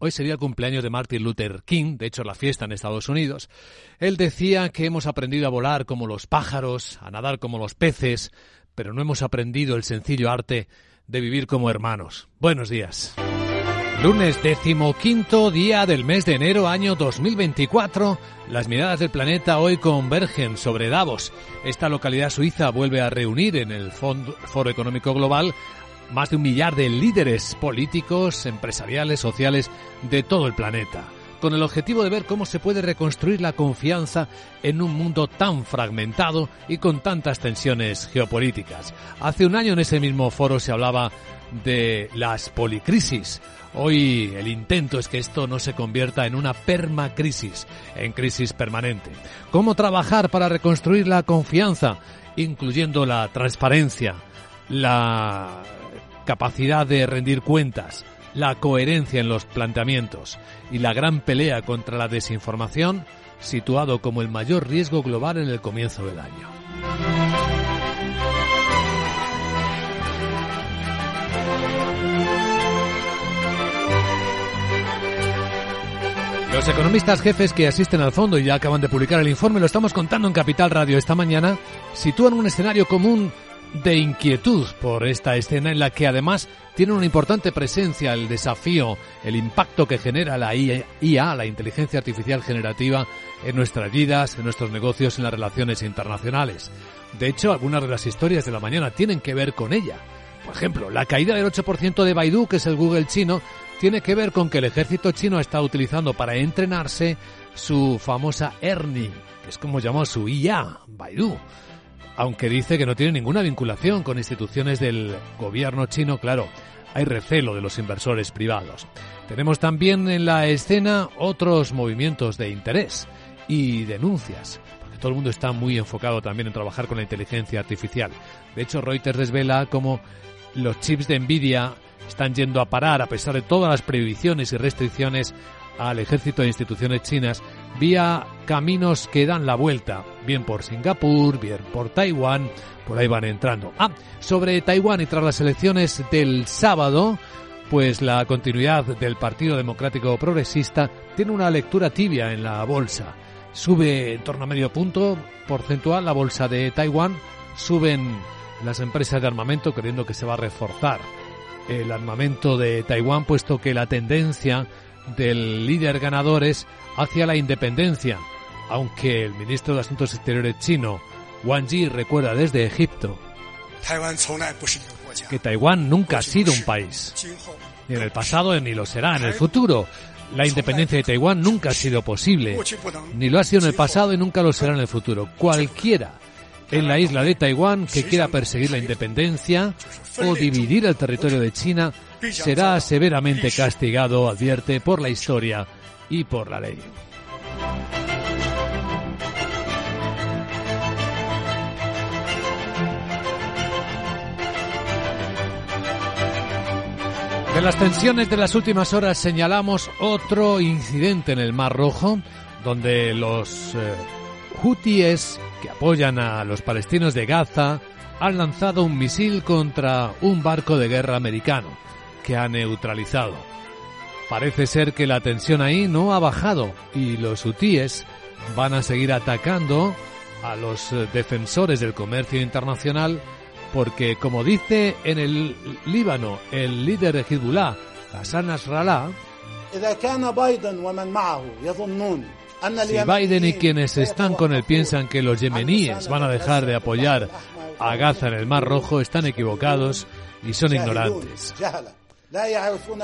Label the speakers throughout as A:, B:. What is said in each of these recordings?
A: Hoy sería el cumpleaños de Martin Luther King, de hecho la fiesta en Estados Unidos. Él decía que hemos aprendido a volar como los pájaros, a nadar como los peces, pero no hemos aprendido el sencillo arte de vivir como hermanos. Buenos días. Lunes decimoquinto día del mes de enero año 2024. Las miradas del planeta hoy convergen sobre Davos. Esta localidad suiza vuelve a reunir en el Foro Económico Global más de un millar de líderes políticos, empresariales, sociales de todo el planeta, con el objetivo de ver cómo se puede reconstruir la confianza en un mundo tan fragmentado y con tantas tensiones geopolíticas. Hace un año en ese mismo foro se hablaba de las policrisis. Hoy el intento es que esto no se convierta en una permacrisis, en crisis permanente. ¿Cómo trabajar para reconstruir la confianza, incluyendo la transparencia, la capacidad de rendir cuentas, la coherencia en los planteamientos y la gran pelea contra la desinformación, situado como el mayor riesgo global en el comienzo del año. Los economistas jefes que asisten al fondo y ya acaban de publicar el informe, lo estamos contando en Capital Radio esta mañana, sitúan un escenario común de inquietud por esta escena en la que además tiene una importante presencia el desafío, el impacto que genera la IA, la inteligencia artificial generativa, en nuestras vidas, en nuestros negocios, en las relaciones internacionales. De hecho, algunas de las historias de la mañana tienen que ver con ella. Por ejemplo, la caída del 8% de Baidu, que es el Google chino, tiene que ver con que el ejército chino está utilizando para entrenarse su famosa ERNI, que es como llamó su IA, Baidu aunque dice que no tiene ninguna vinculación con instituciones del gobierno chino, claro, hay recelo de los inversores privados. Tenemos también en la escena otros movimientos de interés y denuncias, todo el mundo está muy enfocado también en trabajar con la inteligencia artificial. De hecho, Reuters desvela cómo los chips de Nvidia están yendo a parar, a pesar de todas las prohibiciones y restricciones al ejército e instituciones chinas vía caminos que dan la vuelta, bien por Singapur, bien por Taiwán, por ahí van entrando. Ah, sobre Taiwán y tras las elecciones del sábado, pues la continuidad del Partido Democrático Progresista tiene una lectura tibia en la bolsa. Sube en torno a medio punto porcentual la bolsa de Taiwán, suben las empresas de armamento creyendo que se va a reforzar el armamento de Taiwán, puesto que la tendencia del líder ganadores hacia la independencia, aunque el ministro de Asuntos Exteriores chino, Wang Yi, recuerda desde Egipto que Taiwán nunca ha sido un país, ni en el pasado ni lo será en el futuro. La independencia de Taiwán nunca ha sido posible, ni lo ha sido en el pasado y nunca lo será en el futuro. Cualquiera en la isla de Taiwán que quiera perseguir la independencia o dividir el territorio de China será severamente castigado, advierte, por la historia y por la ley. De las tensiones de las últimas horas señalamos otro incidente en el Mar Rojo, donde los eh, hutíes que apoyan a los palestinos de Gaza han lanzado un misil contra un barco de guerra americano que ha neutralizado. Parece ser que la tensión ahí no ha bajado y los hutíes van a seguir atacando a los eh, defensores del comercio internacional porque, como dice en el Líbano el líder de Hezbollah, Hassan Nasrallah, si Biden y quienes están con él piensan que los yemeníes van a dejar de apoyar a Gaza en el Mar Rojo, están equivocados y son ignorantes.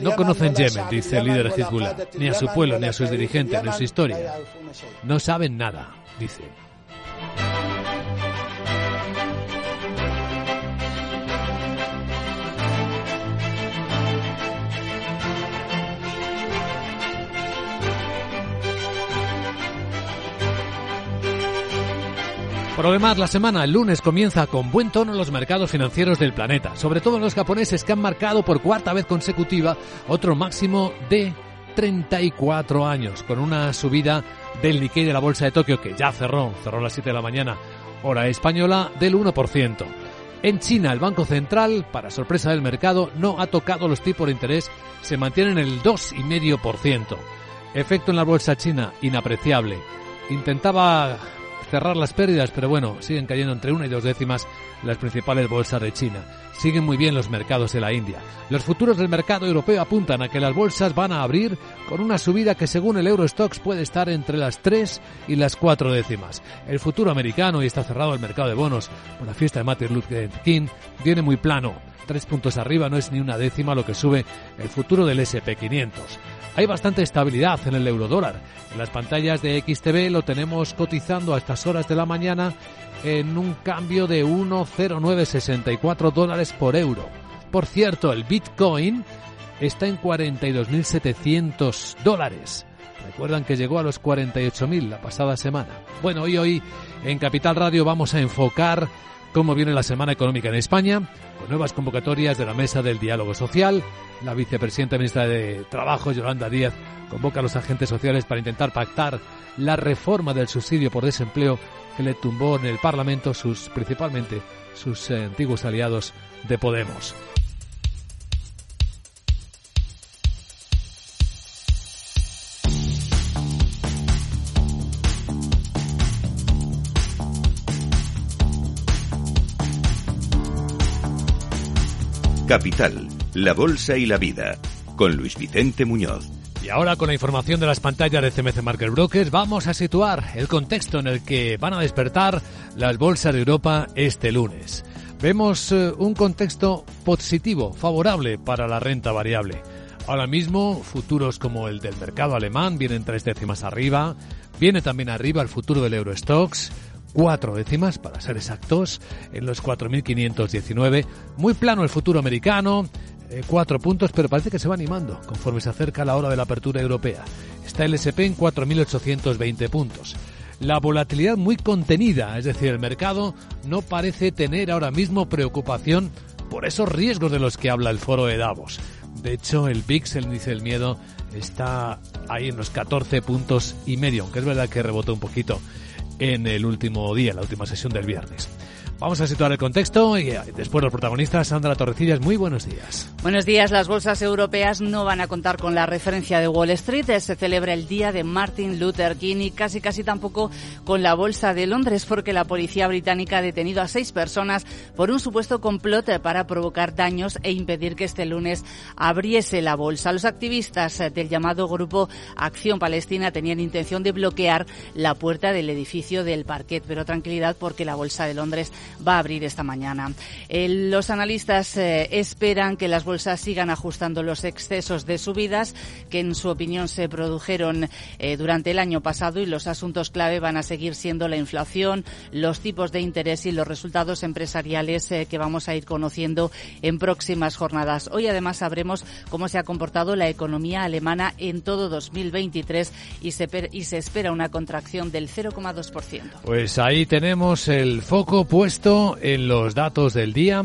A: No conocen Yemen, dice el líder de Hezbollah, ni a su pueblo, ni a sus dirigentes, ni a su historia. No saben nada, dice. Demás, la semana, el lunes, comienza con buen tono los mercados financieros del planeta, sobre todo los japoneses que han marcado por cuarta vez consecutiva otro máximo de 34 años, con una subida del Nikkei de la Bolsa de Tokio, que ya cerró, cerró a las 7 de la mañana, hora española, del 1%. En China, el Banco Central, para sorpresa del mercado, no ha tocado los tipos de interés, se mantienen en el 2,5%. Efecto en la bolsa china, inapreciable. Intentaba cerrar las pérdidas, pero bueno, siguen cayendo entre una y dos décimas las principales bolsas de China. Siguen muy bien los mercados de la India. Los futuros del mercado europeo apuntan a que las bolsas van a abrir con una subida que según el Eurostox puede estar entre las tres y las cuatro décimas. El futuro americano, y está cerrado el mercado de bonos por la fiesta de Martin Luther King, viene muy plano. Tres puntos arriba no es ni una décima lo que sube el futuro del SP500. Hay bastante estabilidad en el eurodólar. En las pantallas de XTV lo tenemos cotizando a horas de la mañana en un cambio de 1,0964 dólares por euro. Por cierto, el Bitcoin está en 42.700 dólares. Recuerdan que llegó a los 48.000 la pasada semana. Bueno, hoy hoy en Capital Radio vamos a enfocar cómo viene la semana económica en España, con nuevas convocatorias de la Mesa del Diálogo Social. La vicepresidenta ministra de Trabajo, Yolanda Díaz, convoca a los agentes sociales para intentar pactar la reforma del subsidio por desempleo que le tumbó en el Parlamento sus, principalmente sus eh, antiguos aliados de Podemos.
B: Capital, la Bolsa y la Vida, con Luis Vicente Muñoz.
A: Y ahora con la información de las pantallas de CMC Market Brokers vamos a situar el contexto en el que van a despertar las bolsas de Europa este lunes. Vemos eh, un contexto positivo, favorable para la renta variable. Ahora mismo, futuros como el del mercado alemán vienen tres décimas arriba, viene también arriba el futuro del Eurostox, cuatro décimas, para ser exactos, en los 4.519. Muy plano el futuro americano, eh, cuatro puntos, pero parece que se va animando conforme se acerca la hora de la apertura europea. Está el SP en 4.820 puntos. La volatilidad muy contenida, es decir, el mercado no parece tener ahora mismo preocupación por esos riesgos de los que habla el foro de Davos. De hecho, el VIX, el índice del miedo, está ahí en los 14 puntos y medio, aunque es verdad que rebotó un poquito en el último día, la última sesión del viernes. Vamos a situar el contexto y eh, después los protagonistas. Sandra Torrecillas, muy buenos días.
C: Buenos días. Las bolsas europeas no van a contar con la referencia de Wall Street. Se celebra el día de Martin Luther King y casi casi tampoco con la bolsa de Londres porque la policía británica ha detenido a seis personas por un supuesto complot para provocar daños e impedir que este lunes abriese la bolsa. Los activistas del llamado grupo Acción Palestina tenían intención de bloquear la puerta del edificio del parquet, pero tranquilidad porque la bolsa de Londres va a abrir esta mañana. los analistas eh, esperan que las bolsas sigan ajustando los excesos de subidas que en su opinión se produjeron eh, durante el año pasado y los asuntos clave van a seguir siendo la inflación, los tipos de interés y los resultados empresariales eh, que vamos a ir conociendo en próximas jornadas. Hoy además sabremos cómo se ha comportado la economía alemana en todo 2023 y se, y se espera una contracción del 0,2%.
A: Pues ahí tenemos el foco puesto en los datos del día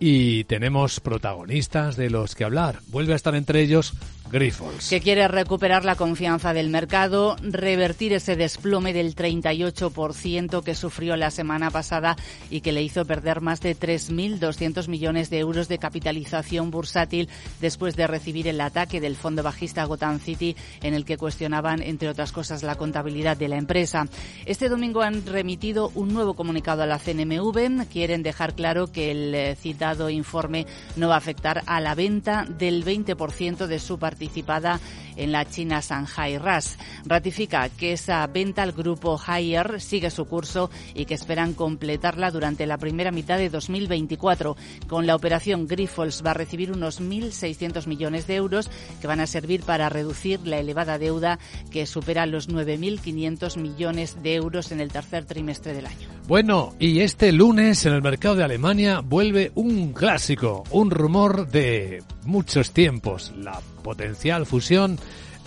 A: y tenemos protagonistas de los que hablar. Vuelve a estar entre ellos Grifols.
C: Que quiere recuperar la confianza del mercado, revertir ese desplome del 38% que sufrió la semana pasada y que le hizo perder más de 3.200 millones de euros de capitalización bursátil después de recibir el ataque del fondo bajista Gotham City en el que cuestionaban, entre otras cosas, la contabilidad de la empresa. Este domingo han remitido un nuevo comunicado a la CNMV. Quieren dejar claro que el citado informe no va a afectar a la venta del 20% de su participación participada en la China Shanghai RAS. Ratifica que esa venta al grupo Haier sigue su curso y que esperan completarla durante la primera mitad de 2024. Con la operación Grifols va a recibir unos 1.600 millones de euros que van a servir para reducir la elevada deuda que supera los 9.500 millones de euros en el tercer trimestre del año.
A: Bueno, y este lunes en el mercado de Alemania vuelve un clásico, un rumor de muchos tiempos, la potencial fusión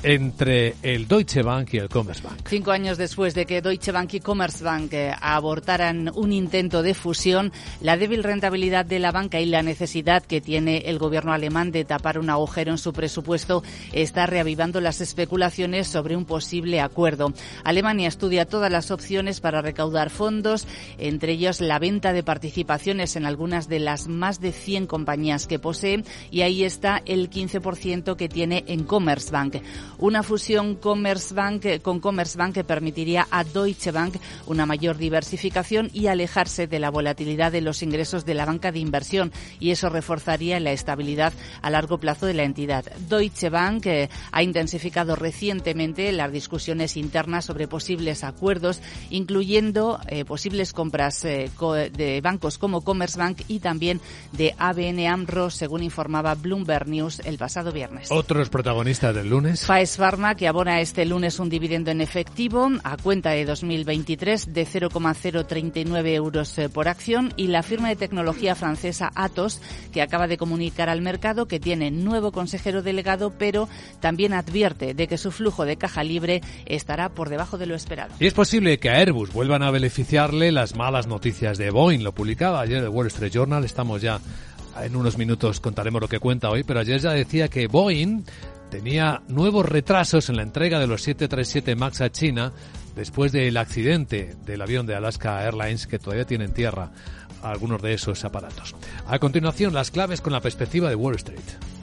A: entre el Deutsche Bank y el Commerzbank.
C: Cinco años después de que Deutsche Bank y Commerzbank eh, abortaran un intento de fusión, la débil rentabilidad de la banca y la necesidad que tiene el gobierno alemán de tapar un agujero en su presupuesto está reavivando las especulaciones sobre un posible acuerdo. Alemania estudia todas las opciones para recaudar fondos, entre ellos la venta de participaciones en algunas de las más de 100 compañías que posee y ahí está el 15% que tiene en Commerzbank. Una fusión Commerzbank con Commerzbank permitiría a Deutsche Bank una mayor diversificación y alejarse de la volatilidad de los ingresos de la banca de inversión y eso reforzaría la estabilidad a largo plazo de la entidad. Deutsche Bank eh, ha intensificado recientemente las discusiones internas sobre posibles acuerdos, incluyendo eh, posibles compras eh, de bancos como Commerzbank y también de ABN AMRO, según informaba Bloomberg News el pasado viernes.
A: Otros protagonistas del lunes.
C: Faes Pharma, que abona este lunes un dividendo en efectivo a cuenta de 2023 de 0,039 euros eh, por acción y la firma de tecnología francesa Atos, que acaba de comunicar al mercado que tiene nuevo consejero delegado, pero también advierte de que su flujo de caja libre estará por debajo de lo esperado.
A: Y es posible que a Airbus vuelvan a beneficiarle las malas noticias de Boeing. Lo publicaba ayer el Wall Street Journal. Estamos ya en unos minutos contaremos lo que cuenta hoy, pero ayer ya decía que Boeing tenía nuevos retrasos en la entrega de los 737 MAX a China después del accidente del avión de Alaska Airlines que todavía tiene en tierra algunos de esos aparatos. A continuación, las claves con la perspectiva de Wall Street.